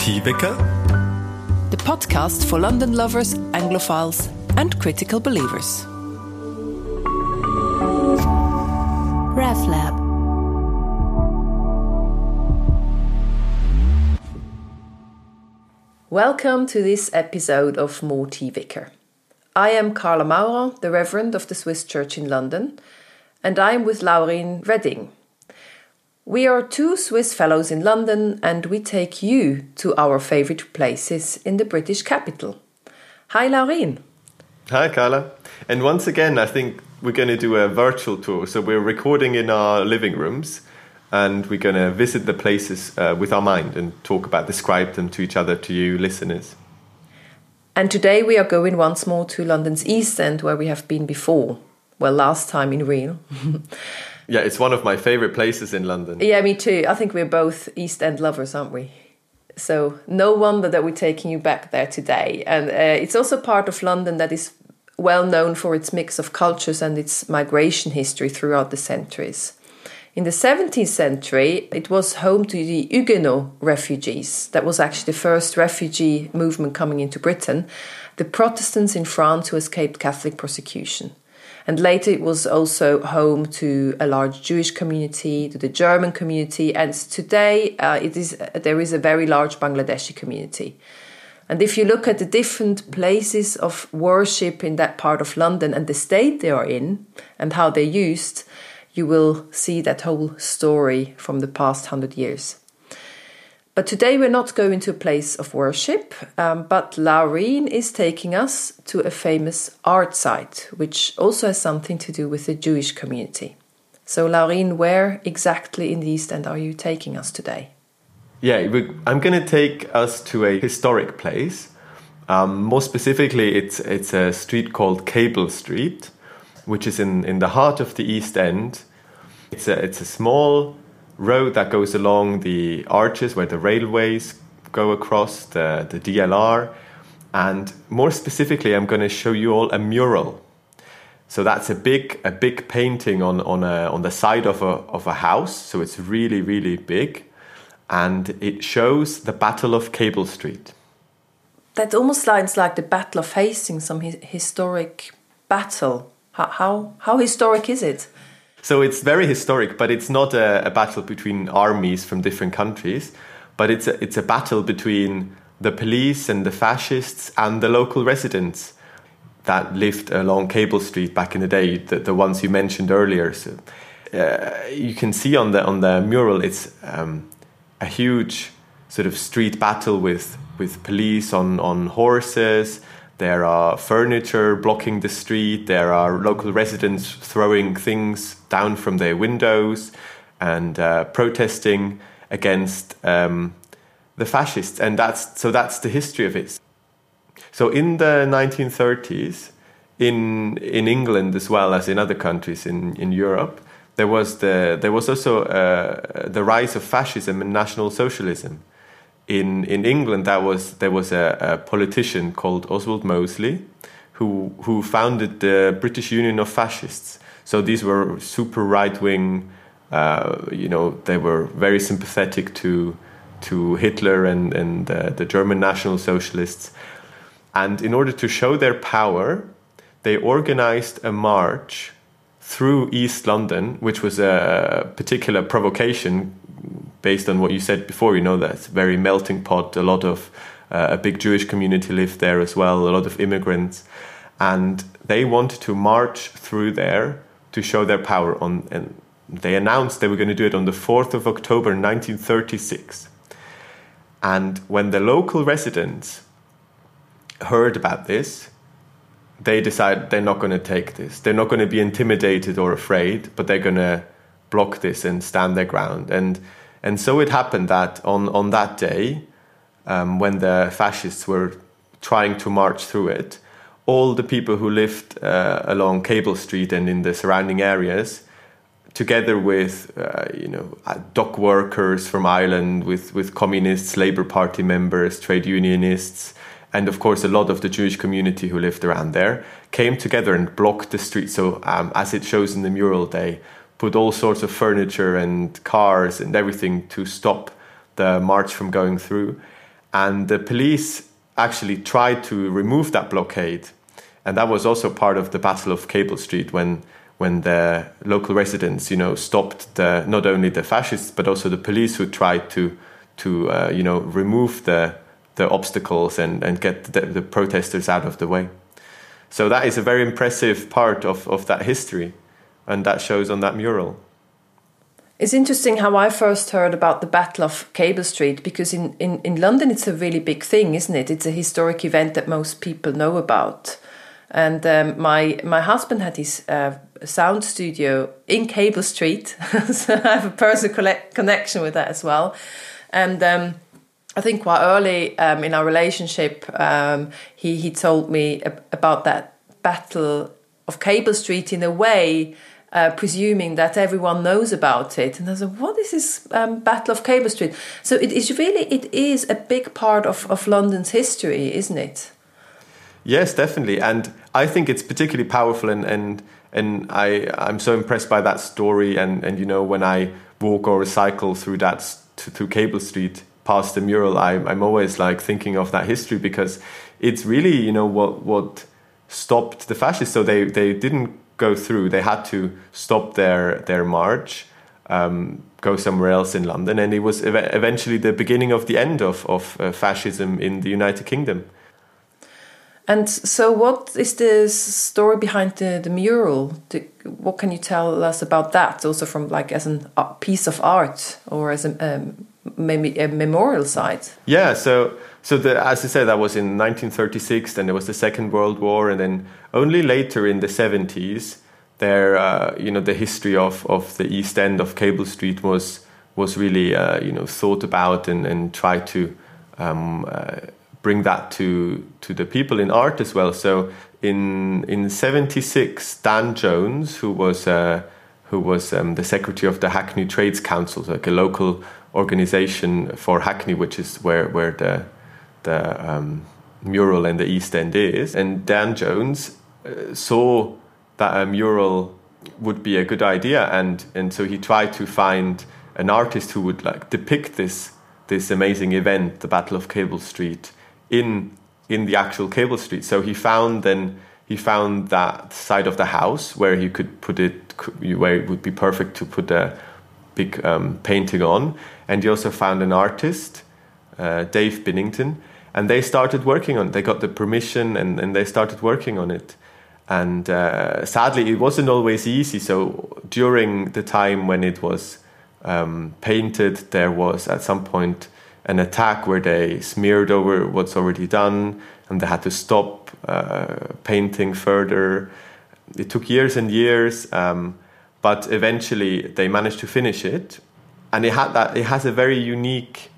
Motivwecker, the podcast for London lovers, Anglophiles, and critical believers. RevLab. Welcome to this episode of Motivwecker. I am Carla Maurer, the Reverend of the Swiss Church in London, and I am with Laurin Reding. We are two Swiss fellows in London and we take you to our favorite places in the British capital. Hi, Laurin. Hi, Carla. And once again, I think we're going to do a virtual tour. So we're recording in our living rooms and we're going to visit the places uh, with our mind and talk about, describe them to each other, to you listeners. And today we are going once more to London's East End, where we have been before. Well, last time in real. yeah, it's one of my favorite places in London. Yeah, me too. I think we're both East End lovers, aren't we? So no wonder that we're taking you back there today. And uh, it's also part of London that is well known for its mix of cultures and its migration history throughout the centuries. In the 17th century, it was home to the Huguenot refugees. That was actually the first refugee movement coming into Britain, the Protestants in France who escaped Catholic persecution. And later it was also home to a large Jewish community, to the German community, and today uh, it is, there is a very large Bangladeshi community. And if you look at the different places of worship in that part of London and the state they are in and how they're used, you will see that whole story from the past hundred years. But today we're not going to a place of worship, um, but Laurin is taking us to a famous art site, which also has something to do with the Jewish community. So, Laureen, where exactly in the East End are you taking us today? Yeah, I'm going to take us to a historic place. Um, more specifically, it's, it's a street called Cable Street which is in, in the heart of the East End. It's a, it's a small road that goes along the arches where the railways go across, the, the DLR. And more specifically, I'm going to show you all a mural. So that's a big a big painting on on a, on the side of a of a house. So it's really really big, and it shows the Battle of Cable Street. That almost sounds like the Battle of Hastings, some hi- historic battle. How, how, how historic is it? So it's very historic, but it's not a, a, battle between armies from different countries, but it's a, it's a battle between the police and the fascists and the local residents that lived along Cable Street back in the day, the, the ones you mentioned earlier. So, uh, you can see on the on the mural, it's um, a huge sort of street battle with with police on on horses there are furniture blocking the street. There are local residents throwing things down from their windows and uh, protesting against um, the fascists. And that's so that's the history of it. So in the 1930s, in in England as well as in other countries in, in Europe, there was the there was also uh, the rise of fascism and National Socialism in in England, that was there was a, a politician called Oswald Mosley, who who founded the British Union of Fascists. So these were super right wing. Uh, you know, they were very sympathetic to to Hitler and and uh, the German National Socialists. And in order to show their power, they organized a march through East London, which was a particular provocation based on what you said before, you know, that's very melting pot. A lot of uh, a big Jewish community lived there as well, a lot of immigrants, and they wanted to march through there to show their power. On and they announced they were going to do it on the fourth of October, 1936. And when the local residents heard about this, they decided they're not going to take this. They're not going to be intimidated or afraid, but they're going to block this and stand their ground. And and so it happened that on, on that day, um, when the fascists were trying to march through it, all the people who lived uh, along Cable Street and in the surrounding areas, together with uh, you know uh, dock workers from Ireland, with with communists, Labour Party members, trade unionists, and of course a lot of the Jewish community who lived around there, came together and blocked the street. So um, as it shows in the mural, they put all sorts of furniture and cars and everything to stop the march from going through. and the police actually tried to remove that blockade, and that was also part of the Battle of Cable Street when when the local residents, you know, stopped the, not only the fascists but also the police who tried to to uh, you know remove the the obstacles and and get the, the, protesters out of the way. So that is a very impressive part of of that history, and that shows on that mural. It's interesting how I first heard about the Battle of Cable Street because in, in, in London it's a really big thing, isn't it? It's a historic event that most people know about. And um, my my husband had his uh, sound studio in Cable Street, so I have a personal connection with that as well. And um, I think quite early um, in our relationship, um, he he told me about that battle of Cable Street in a way. Uh, presuming that everyone knows about it, and I said, "What is this um, Battle of Cable Street?" So it is really it is a big part of, of London's history, isn't it? Yes, definitely, and I think it's particularly powerful, and and and I I'm so impressed by that story, and and you know when I walk or cycle through that through Cable Street past the mural, I, I'm always like thinking of that history because it's really you know what what stopped the fascists. So they they didn't go through; they had to stop their their march. Um, go somewhere else in London, and it was ev- eventually the beginning of the end of, of uh, fascism in the United Kingdom. And so, what is the story behind the, the mural? The, what can you tell us about that? Also, from like as a piece of art or as a um, maybe a memorial site? Yeah. So, so the, as I said, that was in 1936. Then there was the Second World War, and then only later in the 70s, there, uh, you know, the history of of the East End of Cable Street was was really, uh, you know, thought about and and tried to. Um, uh, bring that to to the people in art as well. So in in '76, Dan Jones, who was uh, who was um, the secretary of the Hackney Trades Council, like a local organization for Hackney, which is where where the the um, mural in the East End is. And Dan Jones uh, saw that a mural would be a good idea, and and so he tried to find an artist who would like depict this this amazing event, the Battle of Cable Street, in in the actual cable street. So he found then he found that side of the house where he could put it where it would be perfect to put a big um, painting on, and he also found an artist, uh, Dave Binnington, and they started working on. it. They got the permission and and they started working on it. And uh, sadly, it wasn't always easy. So during the time when it was um, painted, there was at some point an attack where they smeared over what's already done and they had to stop uh, painting further. It took years and years, um, but eventually they managed to finish it. And it had that. It has a very unique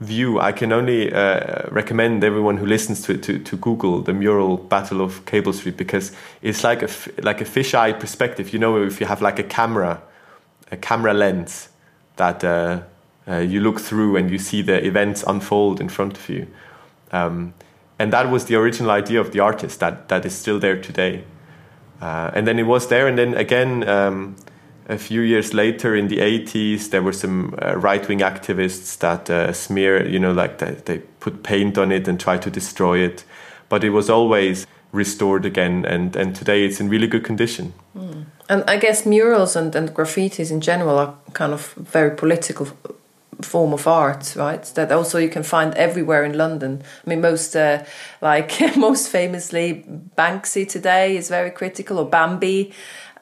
view. I can only uh, recommend everyone who listens to it to, to Google the mural Battle of Cable Street because it's like a like a fisheye perspective. You know, if you have like a camera, a camera lens that uh, uh, you look through and you see the events unfold in front of you. Um, and that was the original idea of the artist that, that is still there today. Uh, and then it was there, and then again, um, a few years later in the 80s, there were some uh, right wing activists that uh, smear, you know, like they, they put paint on it and try to destroy it. But it was always restored again, and, and today it's in really good condition. Mm. And I guess murals and, and graffitis in general are kind of very political form of art, right? That also you can find everywhere in London. I mean, most uh, like most famously, Banksy today is very critical, or Bambi.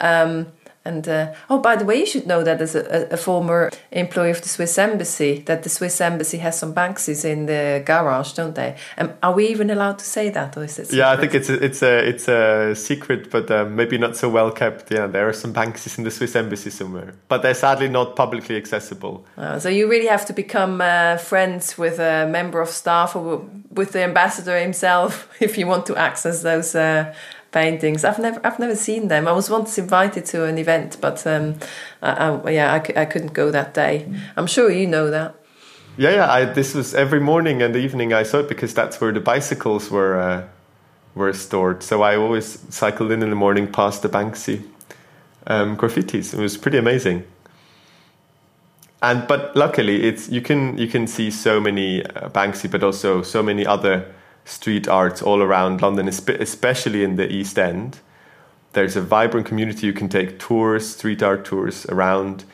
Um, and uh, oh, by the way, you should know that as a, a, former employee of the Swiss Embassy, that the Swiss Embassy has some Banksies in the garage, don't they? Um, are we even allowed to say that, or is it? Secret? Yeah, I think it's a, it's a it's a secret, but um, maybe not so well kept. Yeah, there are some Banksies in the Swiss Embassy somewhere, but they're sadly not publicly accessible. Uh, so you really have to become uh, friends with a member of staff or with the ambassador himself if you want to access those uh, paintings. I've never I've never seen them. I was once invited to an event, but um, I, I, yeah, I, I couldn't go that day. I'm sure you know that. Yeah, yeah. I, this was every morning and evening I saw it because that's where the bicycles were uh, were stored. So I always cycled in in the morning past the Banksy um, graffitis. It was pretty amazing. and but luckily it's you can you can see so many uh, Banksy, but also so many other street arts all around London, especially in the East End. There's a vibrant community. You can take tours, street art tours around.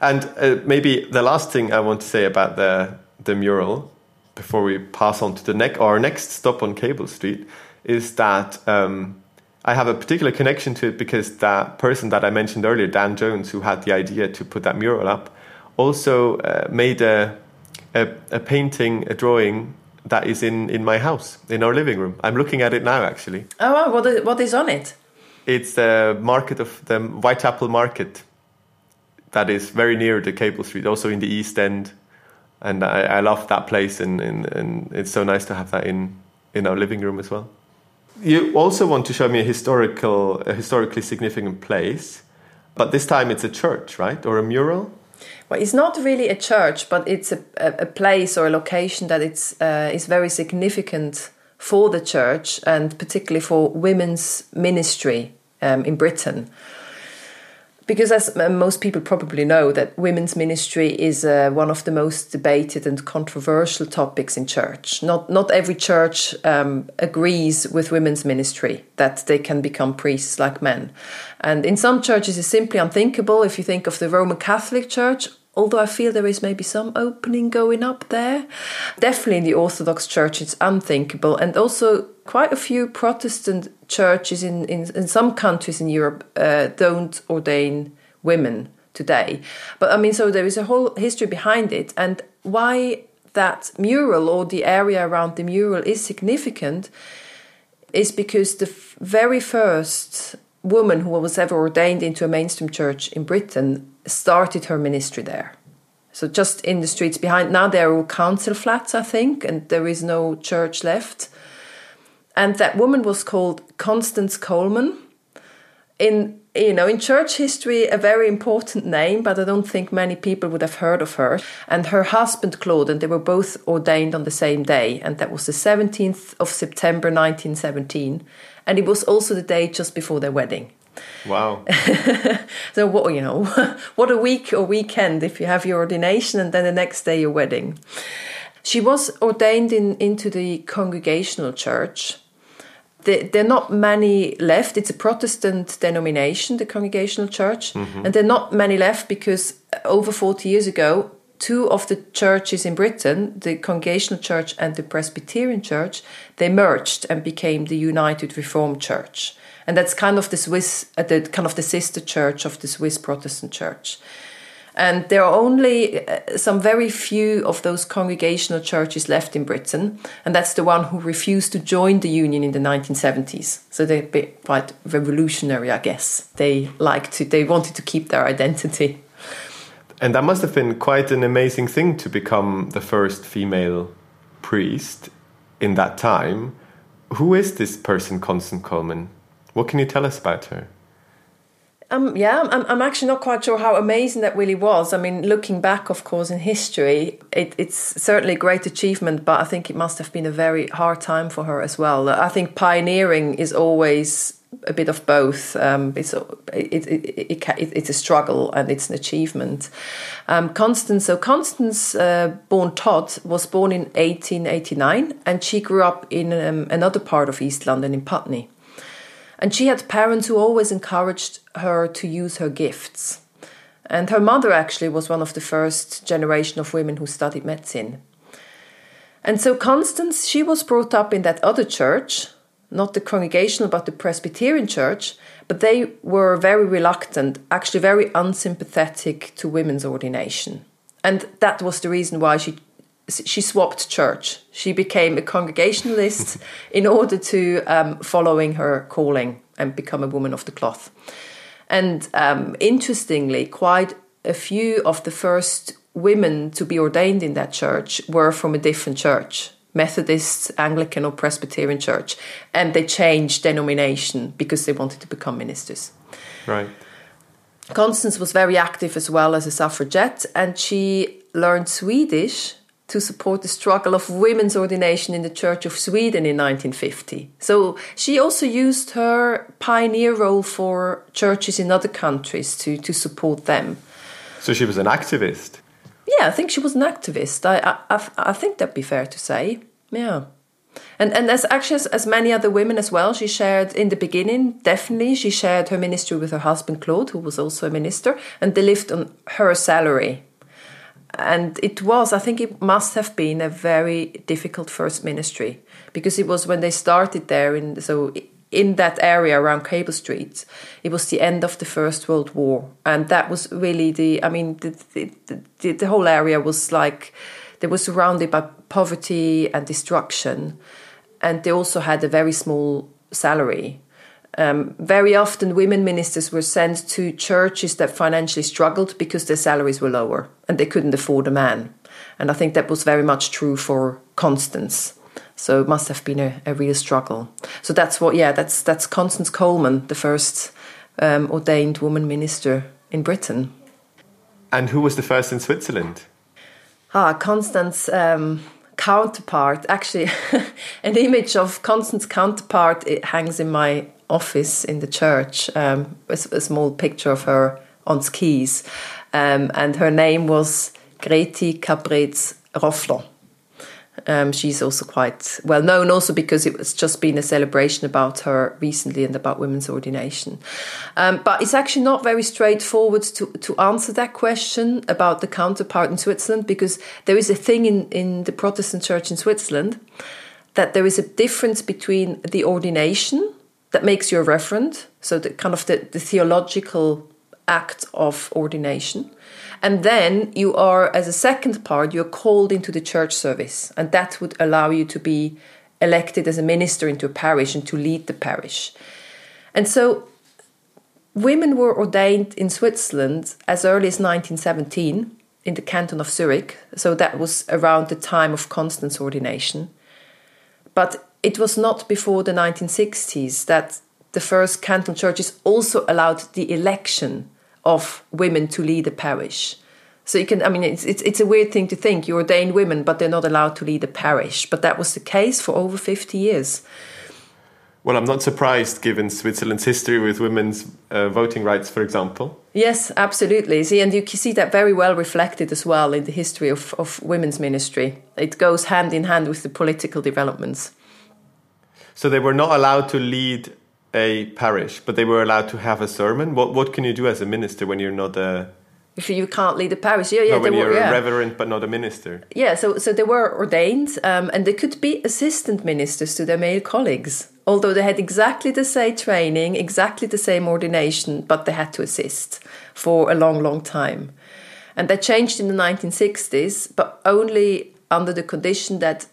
And uh, maybe the last thing I want to say about the the mural before we pass on to the next our next stop on Cable Street is that um, I have a particular connection to it because that person that I mentioned earlier, Dan Jones, who had the idea to put that mural up, also uh, made a, a, a painting, a drawing that is in, in my house, in our living room. I'm looking at it now, actually. Oh, wow. what is, what is on it? It's the market of the Whitechapel Market that is very near the Cable Street, also in the East End. And I, I love that place, and, and, and it's so nice to have that in, in our living room as well. You also want to show me a historical, a historically significant place, but this time it's a church, right, or a mural? Well, it's not really a church, but it's a, a, place or a location that it's uh, is very significant for the church and particularly for women's ministry um, in Britain because as most people probably know that women's ministry is uh, one of the most debated and controversial topics in church. Not not every church um, agrees with women's ministry that they can become priests like men. And in some churches it's simply unthinkable. If you think of the roman catholic church although I feel there is maybe some opening going up there. Definitely in the Orthodox Church, it's unthinkable. And also, quite a few Protestant churches in, in, in some countries in Europe uh, don't ordain women today. But I mean, so there is a whole history behind it. And why that mural or the area around the mural is significant is because the very first woman who was ever ordained into a mainstream church in Britain started her ministry there. So just in the streets behind. Now they're all council flats, I think, and there is no church left. And that woman was called Constance Coleman. In you know, in church history, a very important name, but I don't think many people would have heard of her. And her husband Claude, and they were both ordained on the same day, and that was the 17th of September 1917. And it was also the day just before their wedding. Wow. so what you know, what a week or weekend if you have your ordination and then the next day your wedding. She was ordained in into the Congregational Church. There, there are not many left. It's a Protestant denomination, the Congregational Church, mm-hmm. and there are not many left because over 40 years ago, two of the churches in Britain, the Congregational Church and the Presbyterian Church, they merged and became the United Reformed Church and that's kind of the Swiss, uh, the kind of the sister church of the Swiss Protestant Church. And there are only uh, some very few of those congregational churches left in Britain, and that's the one who refused to join the union in the 1970s. So they're quite revolutionary, I guess. They liked to, they wanted to keep their identity. And that must have been quite an amazing thing to become the first female priest in that time. Who is this person, Constance Coleman? What can you tell us about her? Um, yeah, I'm, I'm actually not quite sure how amazing that really was. I mean, looking back, of course, in history, it, it's certainly a great achievement, but I think it must have been a very hard time for her as well. I think pioneering is always a bit of both. Um, it's it, it, it, it's a struggle and it's an achievement. Um, Constance, so Constance, uh, born Todd, was born in 1889, and she grew up in um, another part of East London in Putney. And she had parents who always encouraged her to use her gifts. And her mother actually was one of the first generation of women who studied medicine. And so Constance, she was brought up in that other church, not the congregational, but the Presbyterian church, but they were very reluctant, actually very unsympathetic to women's ordination. And that was the reason why she she swapped church. She became a congregationalist in order to um, following her calling and become a woman of the cloth. And um, interestingly, quite a few of the first women to be ordained in that church were from a different church. Methodist, Anglican, or Presbyterian church, and they changed denomination because they wanted to become ministers. Right. Constance was very active as well as a suffragette, and she learned Swedish to support the struggle of women's ordination in the Church of Sweden in 1950. So she also used her pioneer role for churches in other countries to, to support them. So she was an activist. Yeah, I think she was an activist. I I, I think that'd be fair to say. Yeah. And and as actually as, as, many other women as well, she shared in the beginning, definitely, she shared her ministry with her husband Claude, who was also a minister, and they lived on her salary. And it was, I think it must have been a very difficult first ministry because it was when they started there in so in that area around Cable Street, it was the end of the First World War, and that was really the. I mean, the the, the, the whole area was like they were surrounded by poverty and destruction, and they also had a very small salary. Um, very often, women ministers were sent to churches that financially struggled because their salaries were lower and they couldn't afford a man. And I think that was very much true for Constance. So it must have been a, a real struggle. So that's what, yeah, that's that's Constance Coleman, the first um, ordained woman minister in Britain. And who was the first in Switzerland? Ah, Constance. Um, counterpart actually an image of constance counterpart it hangs in my office in the church um, a, a, small picture of her on skis um, and her name was greti capretz roffler um, she's also quite well known, also because it was just been a celebration about her recently and about women's ordination. Um, but it's actually not very straightforward to, to answer that question about the counterpart in Switzerland because there is a thing in, in the Protestant church in Switzerland that there is a difference between the ordination that makes you a reverend, so the kind of the, the theological act of ordination and then you are, as a second part, you're called into the church service. And that would allow you to be elected as a minister into a parish and to lead the parish. And so women were ordained in Switzerland as early as 1917 in the canton of Zurich. So that was around the time of Constance ordination. But it was not before the 1960s that the first canton churches also allowed the election of women to lead a parish. So you can, I mean, it's, it's, it's a weird thing to think. You ordain women, but they're not allowed to lead a parish. But that was the case for over 50 years. Well, I'm not surprised given Switzerland's history with women's uh, voting rights, for example. Yes, absolutely. See, and you can see that very well reflected as well in the history of, of women's ministry. It goes hand in hand with the political developments. So they were not allowed to lead a parish, but they were allowed to have a sermon. What what can you do as a minister when you're not a if you can't lead a parish, yeah, yeah. No, when you're were, yeah. a reverend but not a minister. Yeah, so so they were ordained, um, and they could be assistant ministers to their male colleagues, although they had exactly the same training, exactly the same ordination, but they had to assist for a long, long time, and that changed in the 1960s, but only under the condition that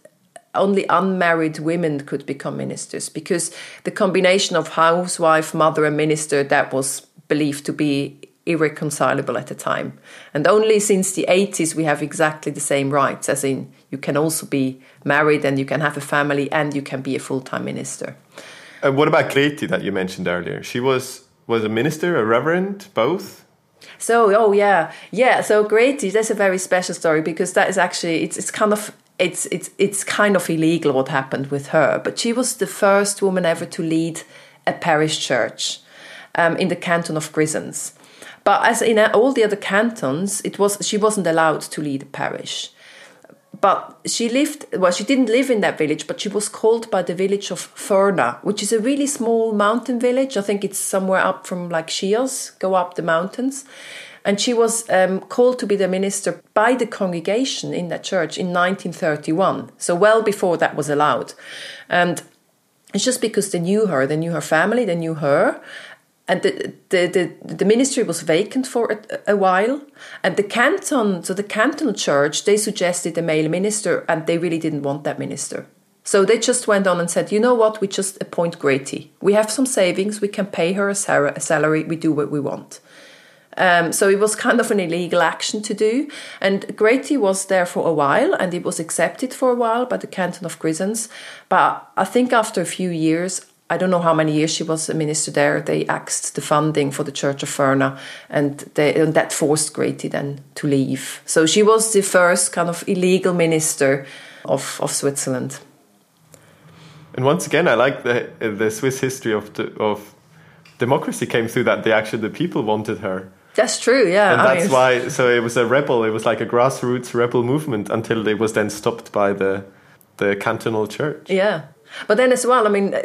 only unmarried women could become ministers because the combination of housewife, mother, and minister that was believed to be irreconcilable at the time. And only since the 80s we have exactly the same rights, as in you can also be married and you can have a family and you can be a full time minister. And what about Greti that you mentioned earlier? She was was a minister, a reverend, both. So, oh yeah, yeah. So Greti, that's a very special story because that is actually it's it's kind of it's it's it's kind of illegal what happened with her, but she was the first woman ever to lead a parish church um, in the canton of Grisons. But as in all the other cantons, it was she wasn't allowed to lead a parish. But she lived well. She didn't live in that village, but she was called by the village of Furna, which is a really small mountain village. I think it's somewhere up from like Chios, go up the mountains and she was um, called to be the minister by the congregation in that church in 1931, so well before that was allowed. And it's just because they knew her, they knew her family, they knew her. And the, the, the, the ministry was vacant for a, a while. And the canton, so the cantonal church, they suggested a male minister, and they really didn't want that minister. So they just went on and said, you know what, we just appoint Greti. We have some savings, we can pay her a salary, we do what we want. Um, so it was kind of an illegal action to do. And Greti was there for a while and it was accepted for a while by the canton of Grisons. But I think after a few years, I don't know how many years she was a minister there, they axed the funding for the Church of Furna and, they, and that forced Greti then to leave. So she was the first kind of illegal minister of, of Switzerland. And once again, I like the the Swiss history of of democracy came through that they actually the people wanted her That's true, yeah. And I that's mean, why, so it was a rebel, it was like a grassroots rebel movement until it was then stopped by the, the cantonal church. Yeah. But then as well, I mean,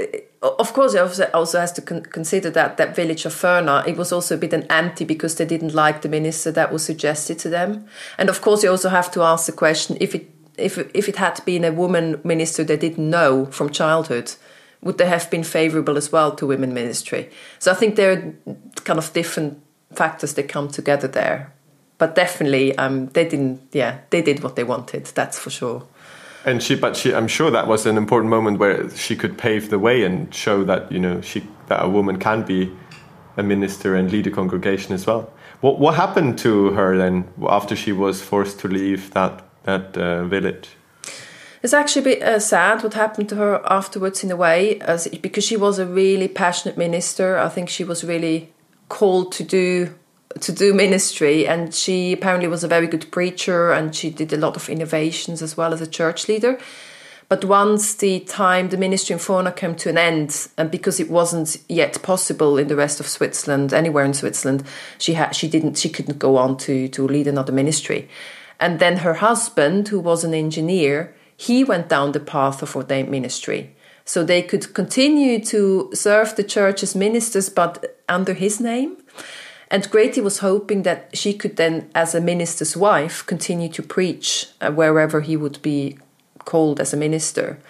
of course, it also, also has to con- consider that that village of Furna, it was also a bit an anti because they didn't like the minister that was suggested to them. And of course, you also have to ask the question if it if if it had been a woman minister they didn't know from childhood, would they have been favourable as well to women ministry? So I think there are kind of different factors that come together there. But definitely, um, they didn't. Yeah, they did what they wanted. That's for sure. And she, but she, I'm sure that was an important moment where she could pave the way and show that you know she that a woman can be a minister and lead a congregation as well. What what happened to her then after she was forced to leave that that uh, village? It's actually a bit uh, sad what happened to her afterwards, in a way, as because she was a really passionate minister. I think she was really called to do to do ministry, and she apparently was a very good preacher, and she did a lot of innovations as well as a church leader. But once the time the ministry in Furna came to an end, and because it wasn't yet possible in the rest of Switzerland, anywhere in Switzerland, she had she didn't she couldn't go on to to lead another ministry. And then her husband, who was an engineer, he went down the path of ordained ministry. So they could continue to serve the church as ministers, but under his name. And Greti was hoping that she could then, as a minister's wife, continue to preach uh, wherever he would be called as a minister.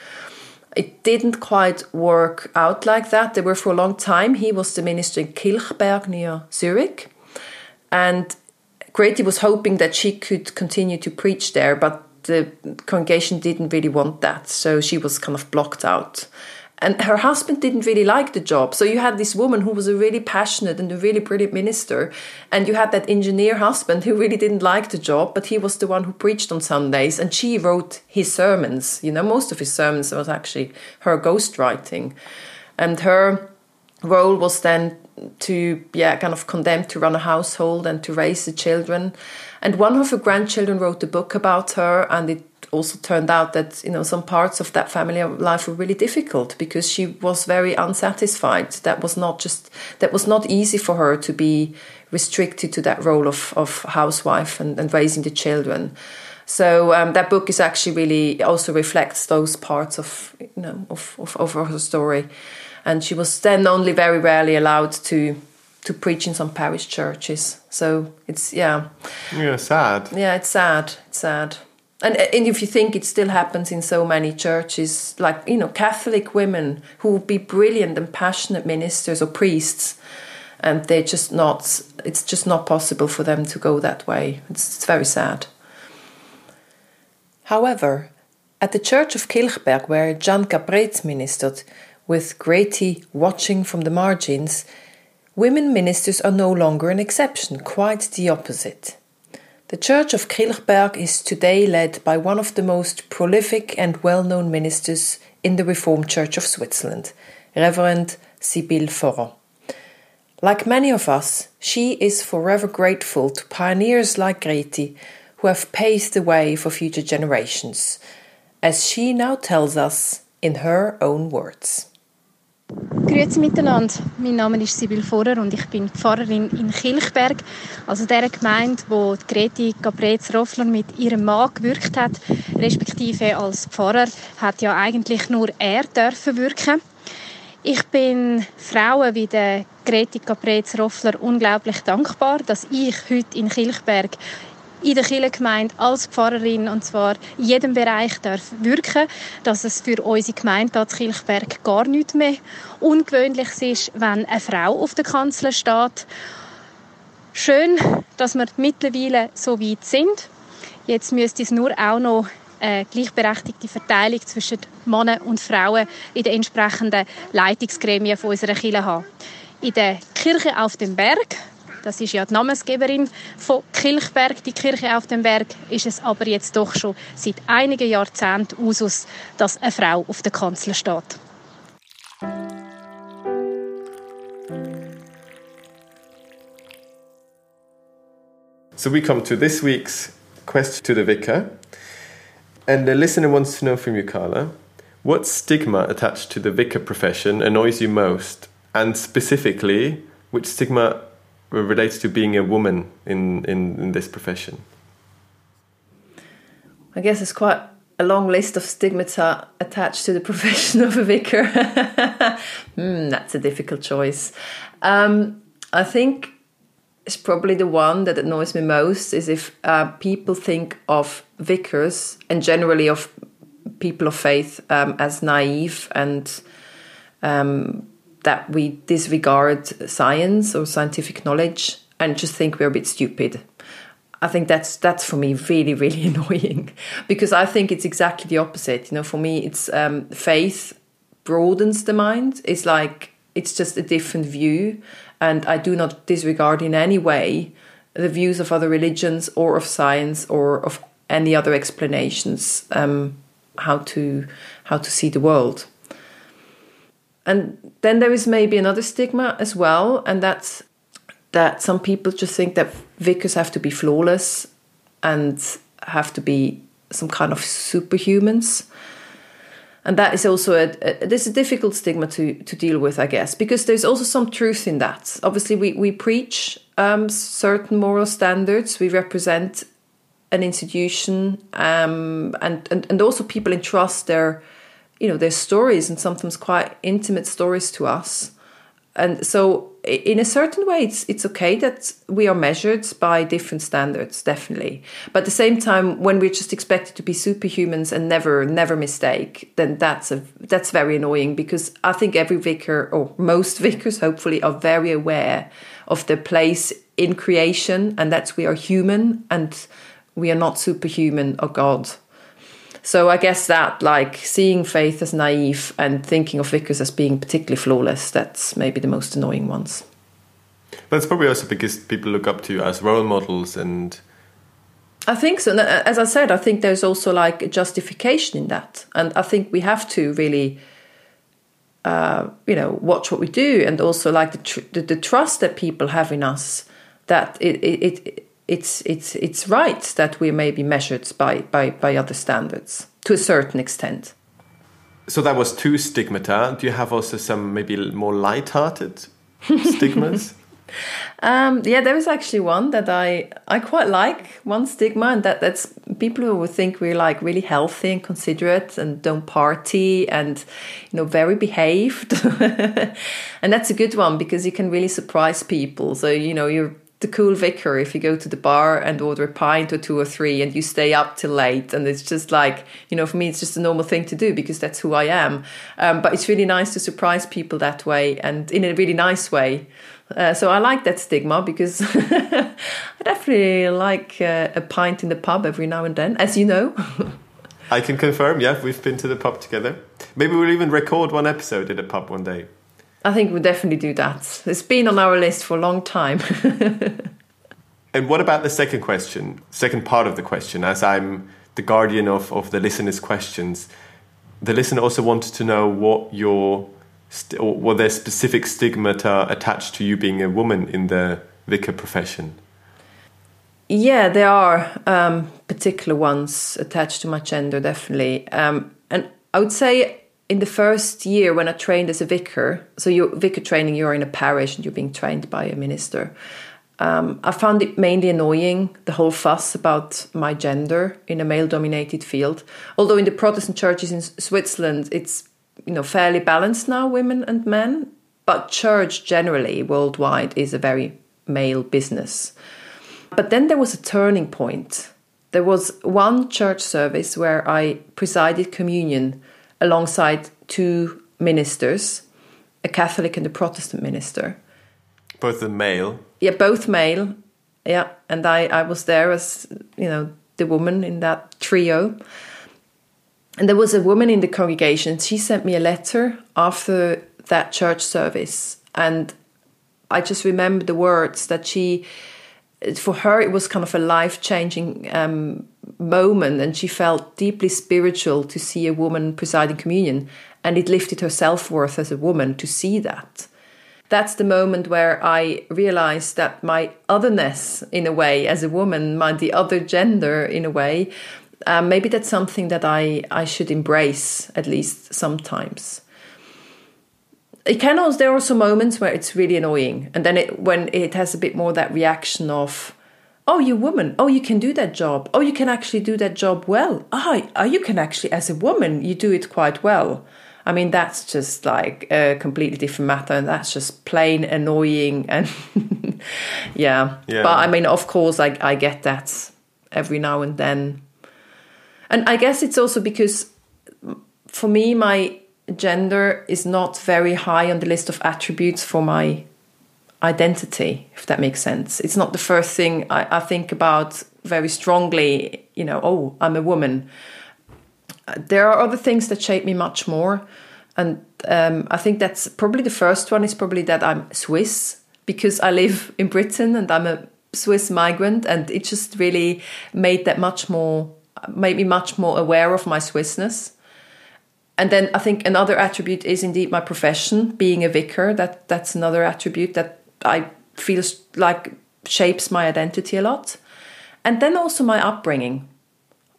It didn't quite work out like that. They were for a long time. He was the minister in Kilchberg near Zurich. And Greti was hoping that she could continue to preach there, but the congregation didn't really want that, so she was kind of blocked out. And her husband didn't really like the job. So you had this woman who was a really passionate and a really brilliant minister, and you had that engineer husband who really didn't like the job, but he was the one who preached on Sundays, and she wrote his sermons. You know, most of his sermons was actually her ghostwriting. And her role was then to yeah kind of condemned to run a household and to raise the children and one of her grandchildren wrote a book about her and it also turned out that you know some parts of that family life were really difficult because she was very unsatisfied. That was not just that was not easy for her to be restricted to that role of, of housewife and, and raising the children. So um, that book is actually really also reflects those parts of you know of, of, of her story. And she was then only very rarely allowed to to preach in some parish churches. So it's yeah, yeah, sad. Yeah, it's sad. It's sad. And, and if you think it still happens in so many churches, like you know, Catholic women who would be brilliant and passionate ministers or priests, and they're just not. It's just not possible for them to go that way. It's, it's very sad. However, at the church of Kilchberg, where Jan Caprez ministered, with Greti watching from the margins, women ministers are no longer an exception, quite the opposite. The Church of Kilchberg is today led by one of the most prolific and well known ministers in the Reformed Church of Switzerland, Reverend Sibylle Forrer. Like many of us, she is forever grateful to pioneers like Greti who have paved the way for future generations, as she now tells us in her own words. Grüezi miteinander. Mein Name ist Sibyl Vorer und ich bin Pfarrerin in Kilchberg, also der Gemeinde, wo Greti Caprez-Roffler mit ihrem Mann gewirkt hat, respektive als Pfarrer hat ja eigentlich nur er dürfen wirken. Ich bin Frauen wie der Greti Caprez-Roffler unglaublich dankbar, dass ich heute in Kilchberg in der Kirchengemeinde als Pfarrerin und zwar in jedem Bereich darf wirken, dass es für unsere Gemeinde hier Kilchberg gar nicht mehr ungewöhnlich ist, wenn eine Frau auf der Kanzel steht. Schön, dass wir mittlerweile so weit sind. Jetzt müsste es nur auch noch eine gleichberechtigte Verteilung zwischen Männern und Frauen in den entsprechenden Leitungsgremien unserer Kirche haben. In der Kirche auf dem Berg das ist ja die Namensgeberin von Kilchberg, die Kirche auf dem Berg, ist es aber jetzt doch schon seit einigen Jahrzehnten Usus, dass eine Frau auf der Kanzel steht. So we come to this week's question to the vicar. And the listener wants to know from you, Carla, what stigma attached to the vicar profession annoys you most? And specifically, which stigma relates to being a woman in, in, in this profession? I guess it's quite a long list of stigmata attached to the profession of a vicar. mm, that's a difficult choice. Um, I think it's probably the one that annoys me most is if uh, people think of vicars and generally of people of faith um, as naive and um, that we disregard science or scientific knowledge and just think we're a bit stupid. I think that's that's for me really really annoying because I think it's exactly the opposite. You know, for me, it's um, faith broadens the mind. It's like it's just a different view, and I do not disregard in any way the views of other religions or of science or of any other explanations um, how to how to see the world. And then there is maybe another stigma as well, and that's that some people just think that vicars have to be flawless and have to be some kind of superhumans. And that is also a, a there's a difficult stigma to to deal with, I guess, because there's also some truth in that. Obviously, we we preach um, certain moral standards. We represent an institution, um, and, and and also people entrust their you know their stories and sometimes quite intimate stories to us. And so in a certain way it's it's okay that we are measured by different standards definitely. But at the same time when we're just expected to be superhumans and never never mistake then that's a that's very annoying because i think every vicar or most vicars hopefully are very aware of their place in creation and that we are human and we are not superhuman or god so I guess that like seeing faith as naive and thinking of vicars as being particularly flawless, that's maybe the most annoying ones. That's probably also because people look up to you as role models and I think so. As I said, I think there's also like a justification in that, and I think we have to really, uh, you know, watch what we do, and also like the, tr- the, the trust that people have in us. That it, it, it it's it's it's right that we may be measured by by by other standards to a certain extent. So that was two stigmata. Do you have also some maybe more light-hearted stigmas? um, yeah, there is actually one that I I quite like. One stigma, and that that's people who would think we're like really healthy and considerate and don't party and you know very behaved, and that's a good one because you can really surprise people. So you know you're the cool vicar if you go to the bar and order a pint or two or three and you stay up till late and it's just like you know for me it's just a normal thing to do because that's who i am. Um, but it's really nice to surprise people that way and in a really nice way. Uh, so i like that stigma because i definitely like uh, a pint in the pub every now and then as you know. I can confirm yeah we've been to the pub together. Maybe we'll even record one episode in a pub one day I think we'll definitely do that. It's been on our list for a long time. and what about the second question, second part of the question? As I'm the guardian of, of the listeners' questions, the listener also wanted to know what your or what their specific stigmata attached to you being a woman in the vicar profession. Yeah, there are um, particular ones attached to my gender, definitely. Um, and I would say in the first year when I trained as a vicar, so you vicar training, you're in a parish and you're being trained by a minister. Um, I found it mainly annoying the whole fuss about my gender in a male-dominated field. Although in the Protestant churches in Switzerland, it's you know fairly balanced now, women and men. But church generally worldwide is a very male business. But then there was a turning point. There was one church service where I presided communion alongside two ministers, a Catholic and a Protestant minister. Both the male? Yeah, both male. Yeah, and I, I was there as, you know, the woman in that trio. And there was a woman in the congregation. She sent me a letter after that church service. And I just remember the words that she, for her, it was kind of a life changing um, moment and she felt deeply spiritual to see a woman presiding communion and it lifted her self-worth as a woman to see that. That's the moment where i realized that my otherness in a way as a woman my the other gender in a way um, maybe that's something that i i should embrace at least sometimes it can also there are also moments where it's really annoying and then it when it has a bit more that reaction of oh you're a woman. Oh you can do that job. Oh you can actually do that job well. Oh, oh you can actually as a woman you do it quite well. I mean that's just like a completely different matter and that's just plain annoying and yeah. yeah. But i mean of course I, I get that every now and then. And i guess it's also because for me my gender is not very high on the list of attributes for my identity, if that makes sense. It's not the first thing I, I think about very strongly, you know, oh, I'm a woman. There are other things that shape me much more. And um, I think that's probably the first one is probably that I'm Swiss because I live in Britain and I'm a Swiss migrant. And it just really made that much more, made me much more aware of my Swissness and then I think another attribute is indeed my profession, being a vicar. That that's another attribute that I feel like shapes my identity a lot. And then also my upbringing,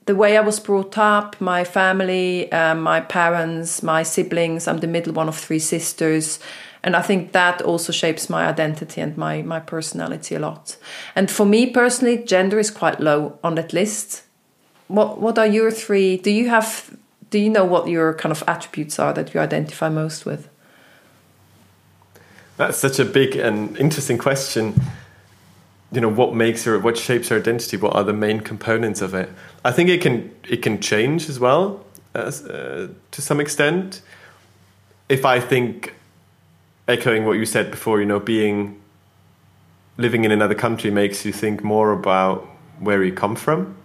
the way I was brought up, my family, um, my parents, my siblings. I'm the middle one of three sisters. And I think that also shapes my identity and my, my personality a lot. And for me personally, gender is quite low on that list. What what are your three? Do you have do you know what your kind of attributes are that you identify most with? That's such a big and interesting question. You know, what makes her, what shapes her identity? What are the main components of it? I think it can it can change as well, as, uh, to some extent. If I think, echoing what you said before, you know, being living in another country makes you think more about where you come from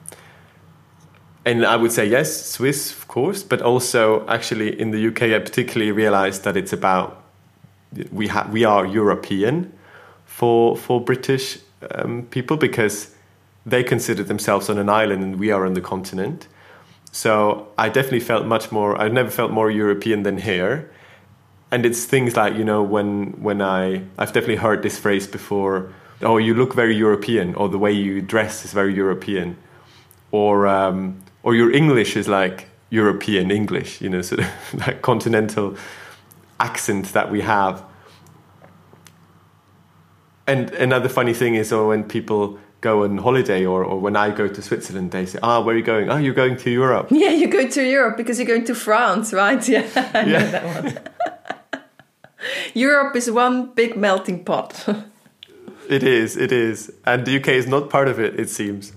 and I would say yes, Swiss, of course, but also actually in the UK, I particularly realized that it's about we ha- we are European for for British um, people because they consider themselves on an island and we are on the continent. So I definitely felt much more. I've never felt more European than here, and it's things like you know when when I I've definitely heard this phrase before. Oh, you look very European, or the way you dress is very European, or um, or your English is like European English, you know, sort of like continental accent that we have. And another funny thing is, or when people go on holiday, or, or when I go to Switzerland, they say, "Ah, where are you going? Oh, you're going to Europe." Yeah, you're going to Europe because you're going to France, right? Yeah, I know that one. Europe is one big melting pot. it is, it is, and the UK is not part of it. It seems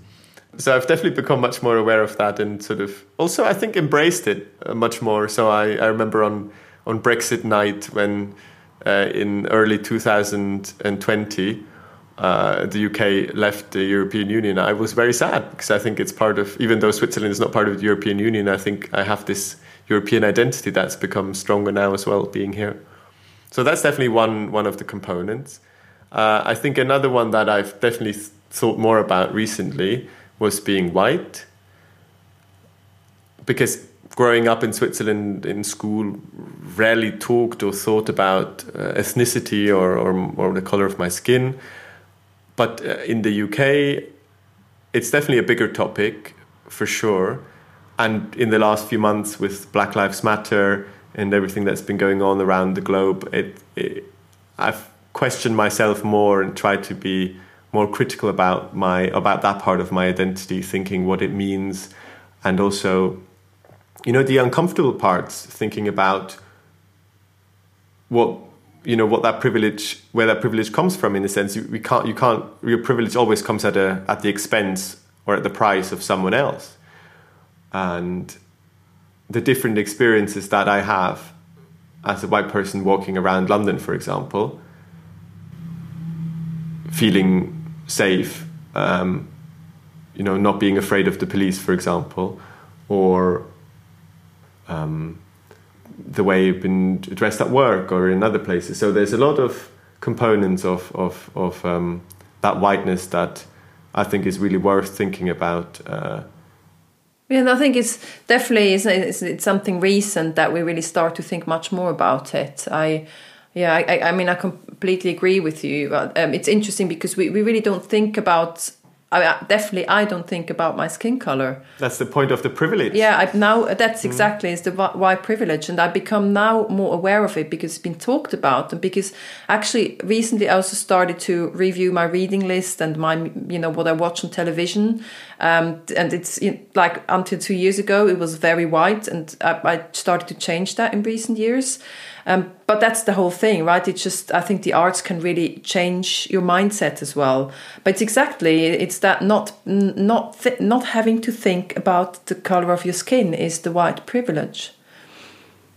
so I've definitely become much more aware of that and sort of also I think embraced it uh, much more. So I, I remember on on Brexit night when uh, in early 2020 uh, the UK left the European Union, I was very sad because I think it's part of even though Switzerland is not part of the European Union, I think I have this European identity that's become stronger now as well being here. So that's definitely one one of the components. Uh, I think another one that I've definitely thought more about recently was being white. Because growing up in Switzerland in school, rarely talked or thought about uh, ethnicity or, or, or, the color of my skin. But uh, in the UK, it's definitely a bigger topic for sure. And in the last few months with Black Lives Matter and everything that's been going on around the globe, it, it I've questioned myself more and tried to be more critical about my about that part of my identity, thinking what it means, and also, you know, the uncomfortable parts, thinking about what you know what that privilege where that privilege comes from in a sense you, we can't you can't your privilege always comes at a at the expense or at the price of someone else. And the different experiences that i have as a white person walking around london for example feeling safe, um, you know, not being afraid of the police, for example, or um, the way you've been dressed at work or in other places. So there's a lot of components of of, of um, that whiteness that I think is really worth thinking about. Uh, yeah, and I think it's definitely it's, it's, it's, something recent that we really start to think much more about it. I yeah, I, I mean, I completely agree with you. Um, it's interesting because we, we really don't think about I definitely I don't think about my skin color. That's the point of the privilege. Yeah, I've now that's exactly mm. is the white privilege, and I become now more aware of it because it's been talked about, and because actually recently I also started to review my reading list and my you know what I watch on television, um, and it's like until two years ago it was very white, and I, I started to change that in recent years. Um, but that's the whole thing, right? It's just I think the arts can really change your mindset as well. But it's exactly it's that not not not having to think about the color of your skin is the white privilege.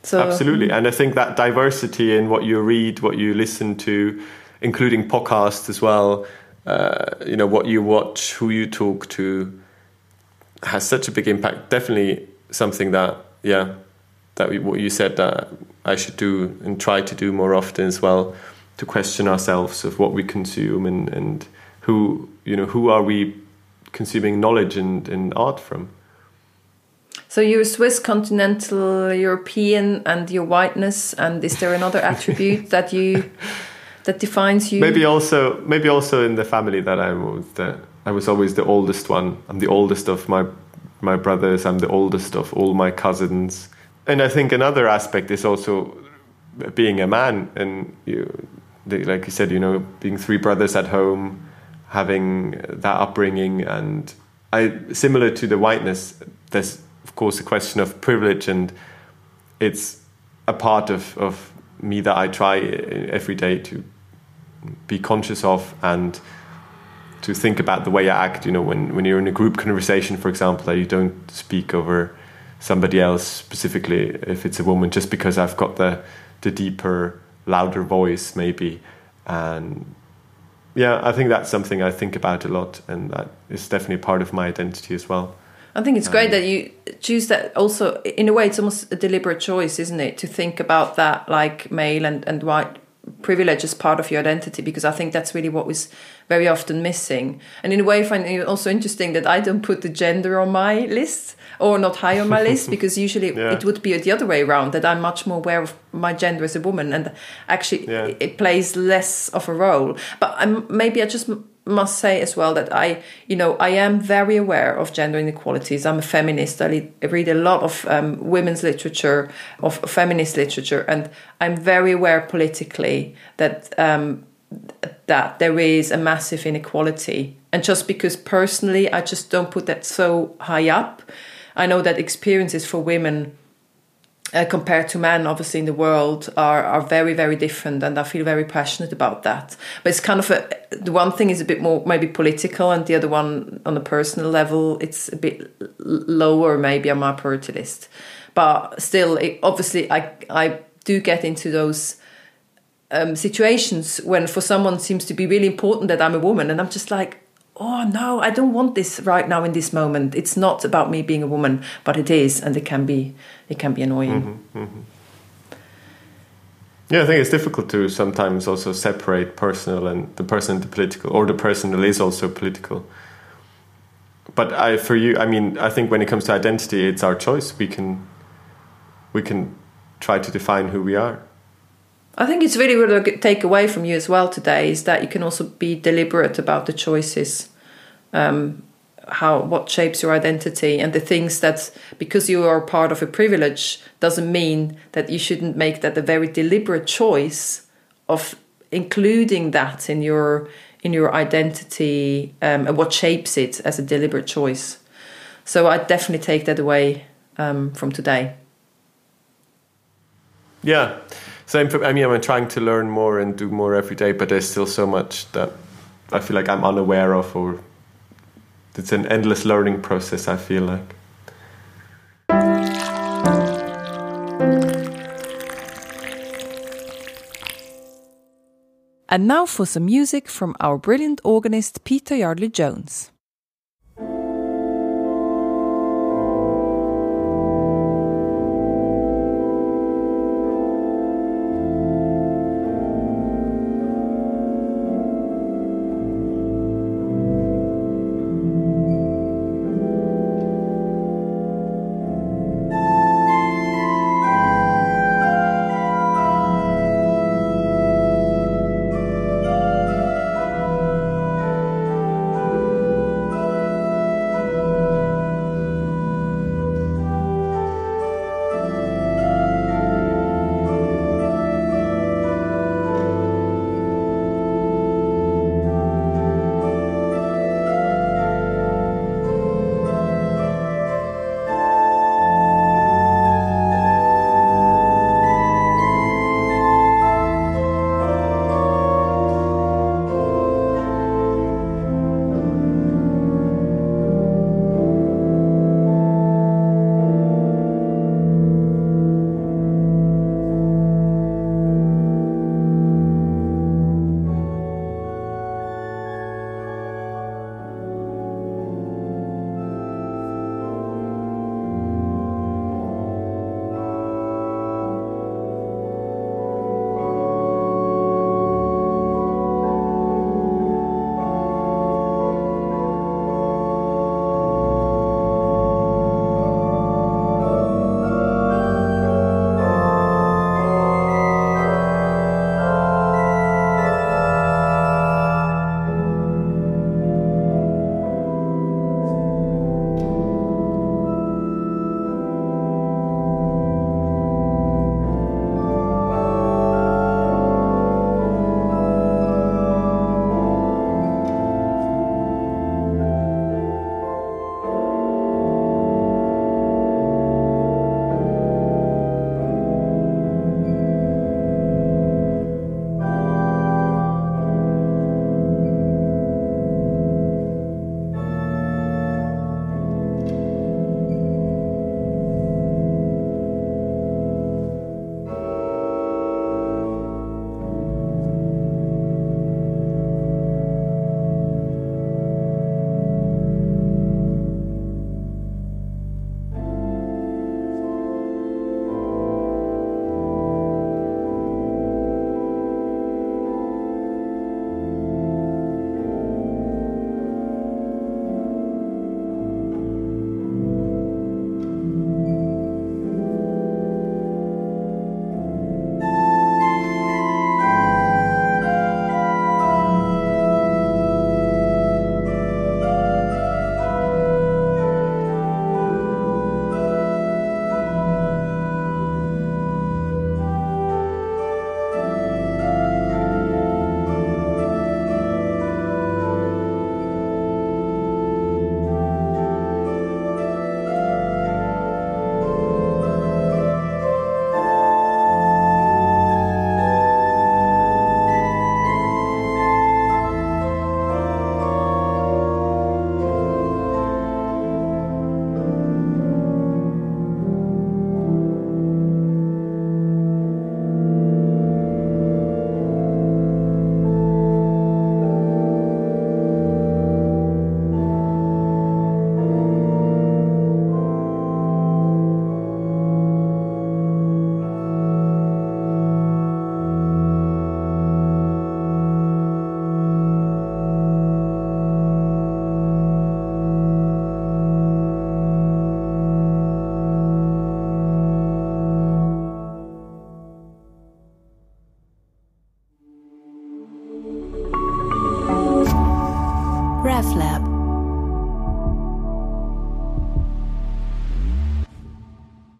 So absolutely, and I think that diversity in what you read, what you listen to, including podcasts as well. Uh, you know what you watch, who you talk to, has such a big impact. Definitely something that yeah that we, what you said that I should do and try to do more often as well to question ourselves of what we consume and, and who you know who are we consuming knowledge and, and art from. So you're Swiss continental European and your whiteness and is there another attribute that you that defines you? Maybe also maybe also in the family that I'm the I was always the oldest one. I'm the oldest of my my brothers, I'm the oldest of all my cousins and I think another aspect is also being a man, and you, like you said, you know, being three brothers at home, having that upbringing, and I similar to the whiteness. There's of course a question of privilege, and it's a part of of me that I try every day to be conscious of and to think about the way I act. You know, when when you're in a group conversation, for example, that you don't speak over somebody else specifically if it's a woman just because I've got the the deeper louder voice maybe. And yeah I think that's something I think about a lot and that is definitely part of my identity as well. I think it's great um, that you choose that also in a way it's almost a deliberate choice isn't it? To think about that like male and, and white privilege as part of your identity because I think that's really what was very often missing. And in a way, I find it also interesting that I don't put the gender on my list or not high on my list because usually yeah. it would be the other way around that I'm much more aware of my gender as a woman and actually yeah. it plays less of a role. But I'm, maybe I just must say as well that I, you know, I am very aware of gender inequalities. I'm a feminist. I read a lot of um, women's literature, of feminist literature, and I'm very aware politically that um, that there is a massive inequality. And just because personally, I just don't put that so high up. I know that experiences for women uh, compared to men, obviously in the world, are are very very different, and I feel very passionate about that. But it's kind of a the one thing is a bit more maybe political, and the other one on a personal level, it's a bit lower maybe on my priority list. But still, it, obviously, I I do get into those. Um, situations when for someone seems to be really important that I'm a woman, and I'm just like, oh no, I don't want this right now in this moment. It's not about me being a woman, but it is, and it can be it can be annoying. Mm-hmm, mm-hmm. Yeah, I think it's difficult to sometimes also separate personal and the personal and the political, or the personal is also political. But I, for you, I mean, I think when it comes to identity, it's our choice. We can, we can try to define who we are. I think it's really what I take away from you as well today is that you can also be deliberate about the choices, um, how what shapes your identity, and the things that because you are part of a privilege doesn't mean that you shouldn't make that a very deliberate choice of including that in your in your identity um, and what shapes it as a deliberate choice. So I definitely take that away um, from today. Yeah. Same for, I mean, I'm trying to learn more and do more every day, but there's still so much that I feel like I'm unaware of, or it's an endless learning process, I feel like. And now for some music from our brilliant organist Peter Yardley Jones.